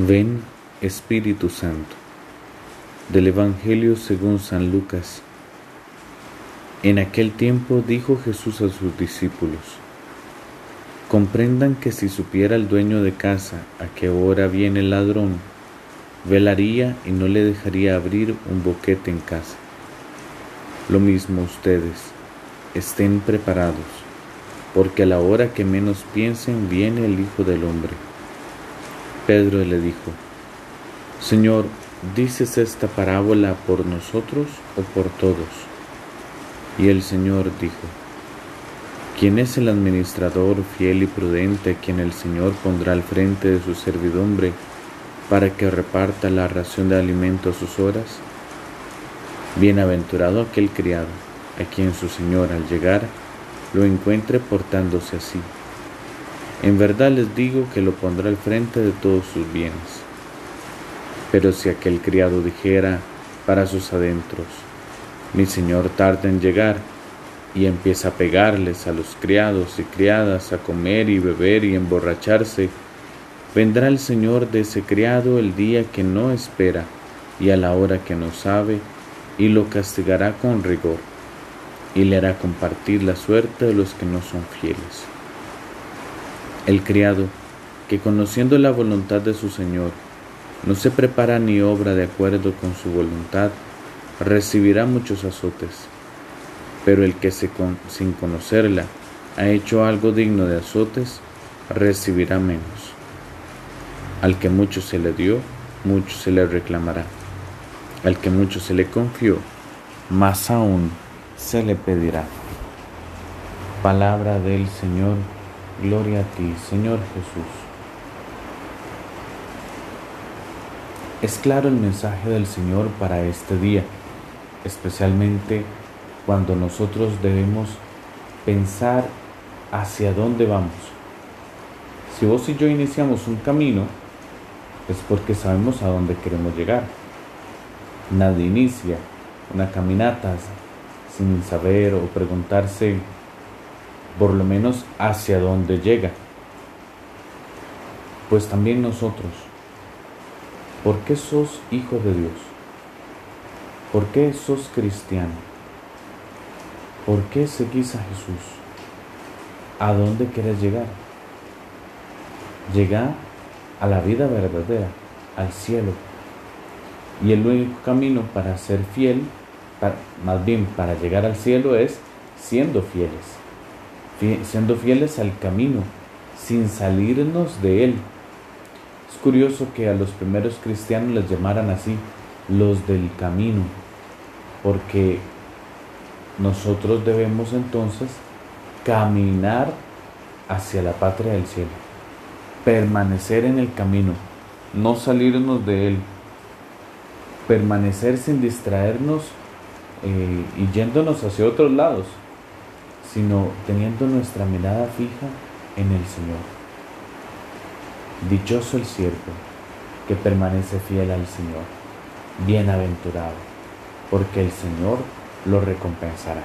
Ven, Espíritu Santo. Del Evangelio según San Lucas. En aquel tiempo dijo Jesús a sus discípulos, comprendan que si supiera el dueño de casa a qué hora viene el ladrón, velaría y no le dejaría abrir un boquete en casa. Lo mismo ustedes, estén preparados, porque a la hora que menos piensen viene el Hijo del Hombre. Pedro le dijo, Señor, ¿dices esta parábola por nosotros o por todos? Y el Señor dijo, ¿quién es el administrador fiel y prudente quien el Señor pondrá al frente de su servidumbre para que reparta la ración de alimento a sus horas? Bienaventurado aquel criado, a quien su Señor al llegar lo encuentre portándose así. En verdad les digo que lo pondrá al frente de todos sus bienes. Pero si aquel criado dijera para sus adentros, mi señor tarda en llegar, y empieza a pegarles a los criados y criadas a comer y beber y emborracharse, vendrá el señor de ese criado el día que no espera y a la hora que no sabe, y lo castigará con rigor, y le hará compartir la suerte de los que no son fieles. El criado, que conociendo la voluntad de su Señor, no se prepara ni obra de acuerdo con su voluntad, recibirá muchos azotes. Pero el que sin conocerla ha hecho algo digno de azotes, recibirá menos. Al que mucho se le dio, mucho se le reclamará. Al que mucho se le confió, más aún se le pedirá. Palabra del Señor Gloria a ti, Señor Jesús. Es claro el mensaje del Señor para este día, especialmente cuando nosotros debemos pensar hacia dónde vamos. Si vos y yo iniciamos un camino, es porque sabemos a dónde queremos llegar. Nadie inicia una caminata sin saber o preguntarse por lo menos hacia donde llega. Pues también nosotros, ¿por qué sos hijo de Dios? ¿Por qué sos cristiano? ¿Por qué seguís a Jesús? ¿A dónde quieres llegar? Llega a la vida verdadera, al cielo. Y el único camino para ser fiel, más bien para llegar al cielo, es siendo fieles siendo fieles al camino, sin salirnos de él. Es curioso que a los primeros cristianos les llamaran así, los del camino, porque nosotros debemos entonces caminar hacia la patria del cielo, permanecer en el camino, no salirnos de él, permanecer sin distraernos eh, y yéndonos hacia otros lados sino teniendo nuestra mirada fija en el Señor. Dichoso el siervo que permanece fiel al Señor, bienaventurado, porque el Señor lo recompensará.